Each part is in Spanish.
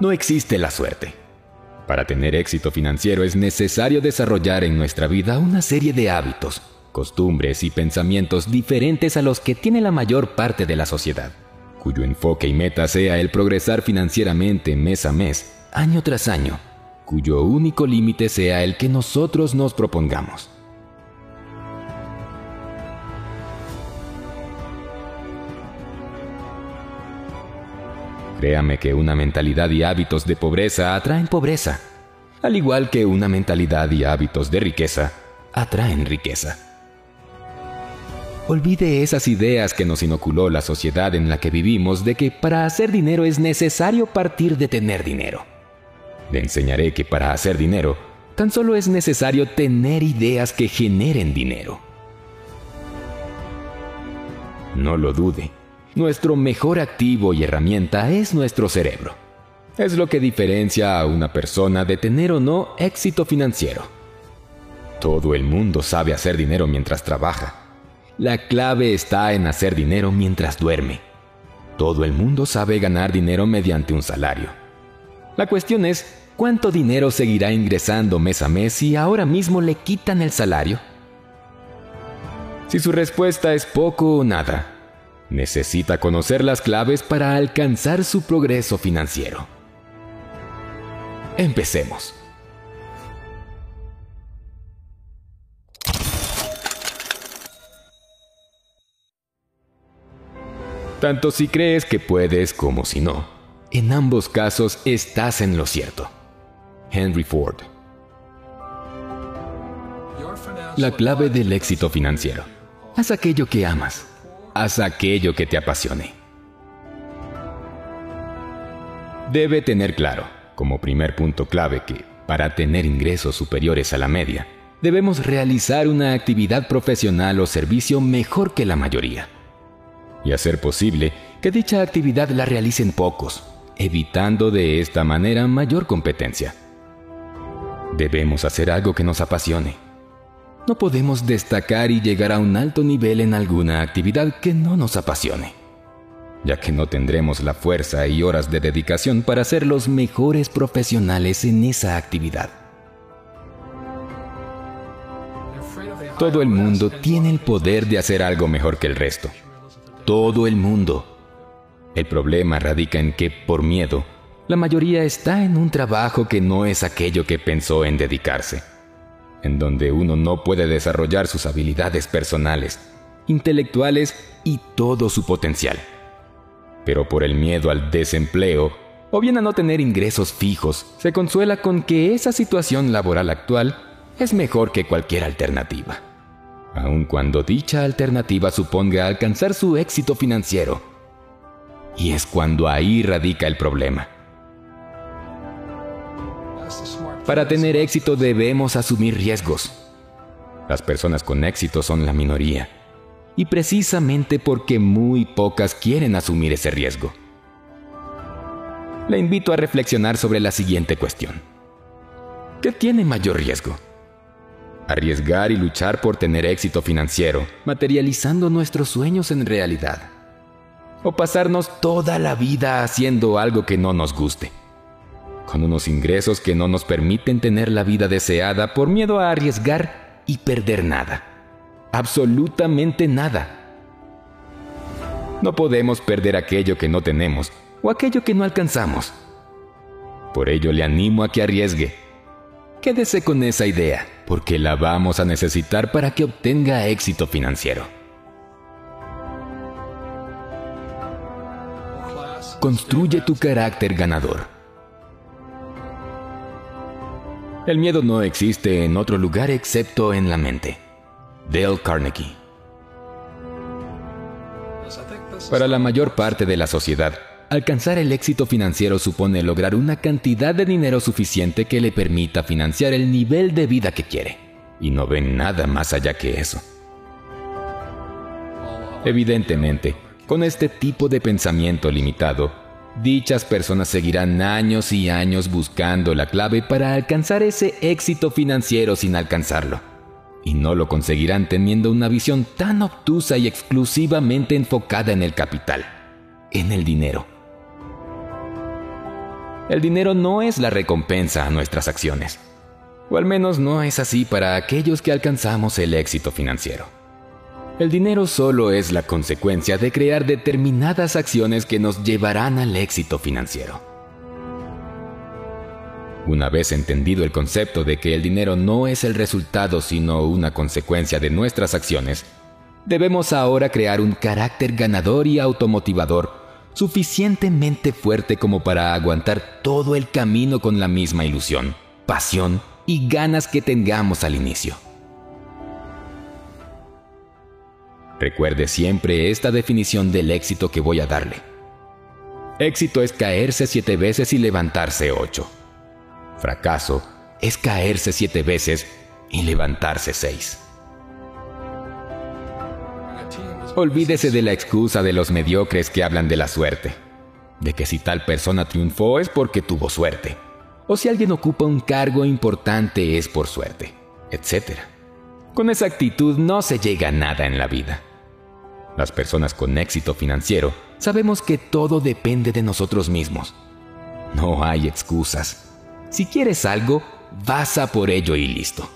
No existe la suerte. Para tener éxito financiero es necesario desarrollar en nuestra vida una serie de hábitos, costumbres y pensamientos diferentes a los que tiene la mayor parte de la sociedad, cuyo enfoque y meta sea el progresar financieramente mes a mes, año tras año, cuyo único límite sea el que nosotros nos propongamos. Créame que una mentalidad y hábitos de pobreza atraen pobreza, al igual que una mentalidad y hábitos de riqueza atraen riqueza. Olvide esas ideas que nos inoculó la sociedad en la que vivimos de que para hacer dinero es necesario partir de tener dinero. Le enseñaré que para hacer dinero tan solo es necesario tener ideas que generen dinero. No lo dude nuestro mejor activo y herramienta es nuestro cerebro. Es lo que diferencia a una persona de tener o no éxito financiero. Todo el mundo sabe hacer dinero mientras trabaja. La clave está en hacer dinero mientras duerme. Todo el mundo sabe ganar dinero mediante un salario. La cuestión es, ¿cuánto dinero seguirá ingresando mes a mes si ahora mismo le quitan el salario? Si su respuesta es poco o nada, necesita conocer las claves para alcanzar su progreso financiero. Empecemos. Tanto si crees que puedes como si no. En ambos casos estás en lo cierto. Henry Ford. La clave del éxito financiero. Haz aquello que amas haz aquello que te apasione. Debe tener claro, como primer punto clave, que para tener ingresos superiores a la media, debemos realizar una actividad profesional o servicio mejor que la mayoría. Y hacer posible que dicha actividad la realicen pocos, evitando de esta manera mayor competencia. Debemos hacer algo que nos apasione no podemos destacar y llegar a un alto nivel en alguna actividad que no nos apasione, ya que no tendremos la fuerza y horas de dedicación para ser los mejores profesionales en esa actividad. Todo el mundo tiene el poder de hacer algo mejor que el resto. Todo el mundo. El problema radica en que, por miedo, la mayoría está en un trabajo que no es aquello que pensó en dedicarse en donde uno no puede desarrollar sus habilidades personales, intelectuales y todo su potencial. Pero por el miedo al desempleo, o bien a no tener ingresos fijos, se consuela con que esa situación laboral actual es mejor que cualquier alternativa, aun cuando dicha alternativa suponga alcanzar su éxito financiero. Y es cuando ahí radica el problema Para tener éxito debemos asumir riesgos. Las personas con éxito son la minoría. Y precisamente porque muy pocas quieren asumir ese riesgo. Le invito a reflexionar sobre la siguiente cuestión. ¿Qué tiene mayor riesgo? Arriesgar y luchar por tener éxito financiero, materializando nuestros sueños en realidad. O pasarnos toda la vida haciendo algo que no nos guste con unos ingresos que no nos permiten tener la vida deseada por miedo a arriesgar y perder nada. Absolutamente nada. No podemos perder aquello que no tenemos o aquello que no alcanzamos. Por ello le animo a que arriesgue. Quédese con esa idea, porque la vamos a necesitar para que obtenga éxito financiero. Construye tu carácter ganador. El miedo no existe en otro lugar excepto en la mente. Dale Carnegie. Para la mayor parte de la sociedad, alcanzar el éxito financiero supone lograr una cantidad de dinero suficiente que le permita financiar el nivel de vida que quiere. Y no ven nada más allá que eso. Evidentemente, con este tipo de pensamiento limitado, Dichas personas seguirán años y años buscando la clave para alcanzar ese éxito financiero sin alcanzarlo. Y no lo conseguirán teniendo una visión tan obtusa y exclusivamente enfocada en el capital, en el dinero. El dinero no es la recompensa a nuestras acciones. O al menos no es así para aquellos que alcanzamos el éxito financiero. El dinero solo es la consecuencia de crear determinadas acciones que nos llevarán al éxito financiero. Una vez entendido el concepto de que el dinero no es el resultado sino una consecuencia de nuestras acciones, debemos ahora crear un carácter ganador y automotivador suficientemente fuerte como para aguantar todo el camino con la misma ilusión, pasión y ganas que tengamos al inicio. Recuerde siempre esta definición del éxito que voy a darle. Éxito es caerse siete veces y levantarse ocho. Fracaso es caerse siete veces y levantarse seis. Olvídese de la excusa de los mediocres que hablan de la suerte, de que si tal persona triunfó es porque tuvo suerte, o si alguien ocupa un cargo importante es por suerte, etc. Con esa actitud no se llega a nada en la vida. Las personas con éxito financiero sabemos que todo depende de nosotros mismos. No hay excusas. Si quieres algo, vas a por ello y listo.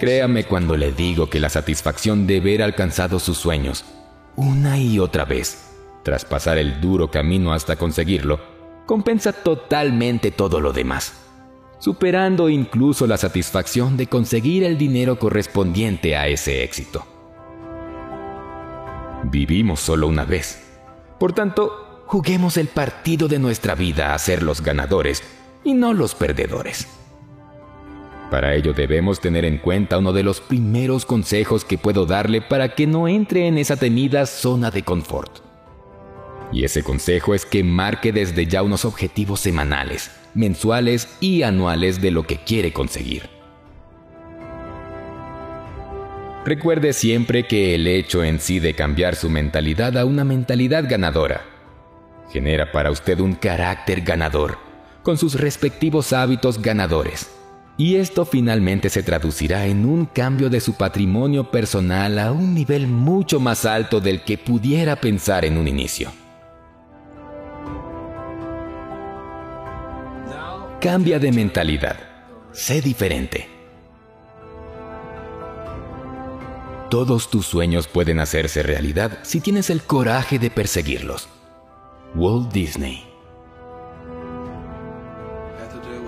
Créame cuando le digo que la satisfacción de ver alcanzado sus sueños, una y otra vez, tras pasar el duro camino hasta conseguirlo, compensa totalmente todo lo demás, superando incluso la satisfacción de conseguir el dinero correspondiente a ese éxito. Vivimos solo una vez. Por tanto, Juguemos el partido de nuestra vida a ser los ganadores y no los perdedores. Para ello debemos tener en cuenta uno de los primeros consejos que puedo darle para que no entre en esa temida zona de confort. Y ese consejo es que marque desde ya unos objetivos semanales, mensuales y anuales de lo que quiere conseguir. Recuerde siempre que el hecho en sí de cambiar su mentalidad a una mentalidad ganadora genera para usted un carácter ganador, con sus respectivos hábitos ganadores. Y esto finalmente se traducirá en un cambio de su patrimonio personal a un nivel mucho más alto del que pudiera pensar en un inicio. Cambia de mentalidad. Sé diferente. Todos tus sueños pueden hacerse realidad si tienes el coraje de perseguirlos. Walt Disney.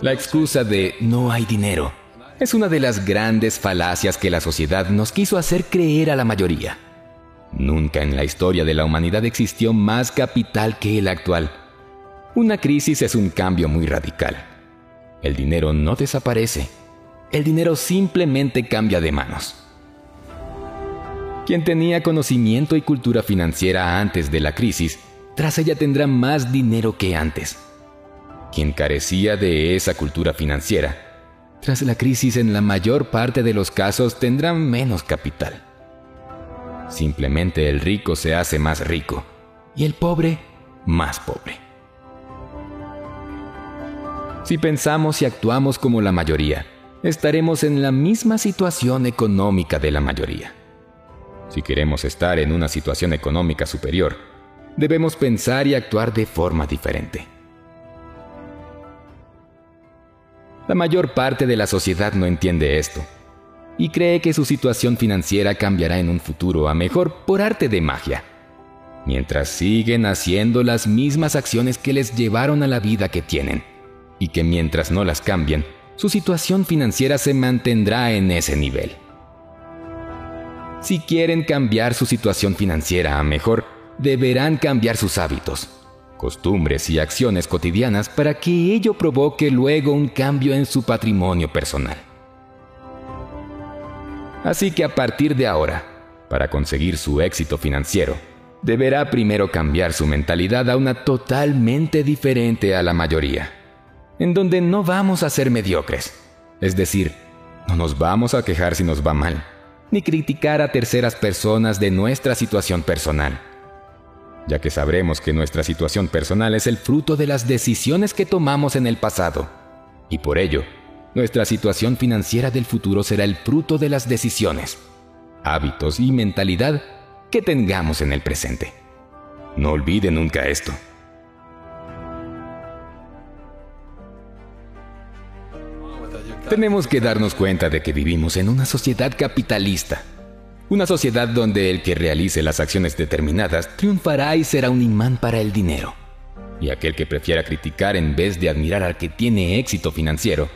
La excusa de no hay dinero es una de las grandes falacias que la sociedad nos quiso hacer creer a la mayoría. Nunca en la historia de la humanidad existió más capital que el actual. Una crisis es un cambio muy radical. El dinero no desaparece. El dinero simplemente cambia de manos. Quien tenía conocimiento y cultura financiera antes de la crisis tras ella tendrá más dinero que antes. Quien carecía de esa cultura financiera, tras la crisis en la mayor parte de los casos tendrá menos capital. Simplemente el rico se hace más rico y el pobre más pobre. Si pensamos y actuamos como la mayoría, estaremos en la misma situación económica de la mayoría. Si queremos estar en una situación económica superior, debemos pensar y actuar de forma diferente. La mayor parte de la sociedad no entiende esto y cree que su situación financiera cambiará en un futuro a mejor por arte de magia, mientras siguen haciendo las mismas acciones que les llevaron a la vida que tienen, y que mientras no las cambien, su situación financiera se mantendrá en ese nivel. Si quieren cambiar su situación financiera a mejor, deberán cambiar sus hábitos, costumbres y acciones cotidianas para que ello provoque luego un cambio en su patrimonio personal. Así que a partir de ahora, para conseguir su éxito financiero, deberá primero cambiar su mentalidad a una totalmente diferente a la mayoría, en donde no vamos a ser mediocres, es decir, no nos vamos a quejar si nos va mal, ni criticar a terceras personas de nuestra situación personal ya que sabremos que nuestra situación personal es el fruto de las decisiones que tomamos en el pasado, y por ello, nuestra situación financiera del futuro será el fruto de las decisiones, hábitos y mentalidad que tengamos en el presente. No olvide nunca esto. Tenemos que darnos cuenta de que vivimos en una sociedad capitalista. Una sociedad donde el que realice las acciones determinadas triunfará y será un imán para el dinero. Y aquel que prefiera criticar en vez de admirar al que tiene éxito financiero,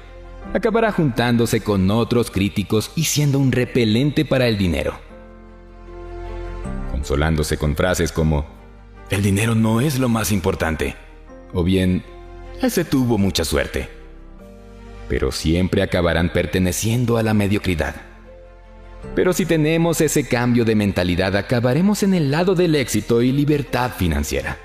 acabará juntándose con otros críticos y siendo un repelente para el dinero. Consolándose con frases como, el dinero no es lo más importante, o bien, ese tuvo mucha suerte. Pero siempre acabarán perteneciendo a la mediocridad. Pero si tenemos ese cambio de mentalidad, acabaremos en el lado del éxito y libertad financiera.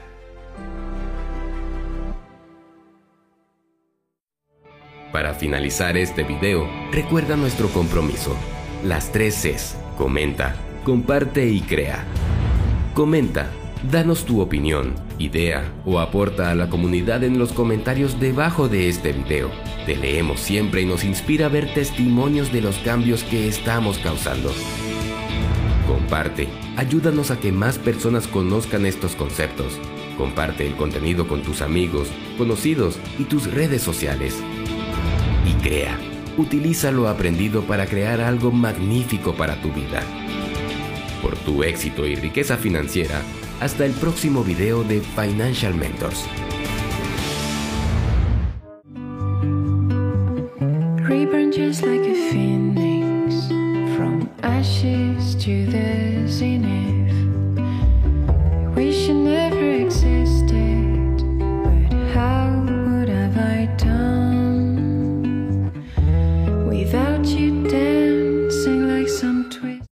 Para finalizar este video, recuerda nuestro compromiso. Las tres Cs. Comenta, comparte y crea. Comenta, danos tu opinión, idea o aporta a la comunidad en los comentarios debajo de este video. Te leemos siempre y nos inspira a ver testimonios de los cambios que estamos causando. Comparte, ayúdanos a que más personas conozcan estos conceptos. Comparte el contenido con tus amigos, conocidos y tus redes sociales. Y crea, utiliza lo aprendido para crear algo magnífico para tu vida. Por tu éxito y riqueza financiera, hasta el próximo video de Financial Mentors. Reborn just like a phoenix from ashes to the zenith.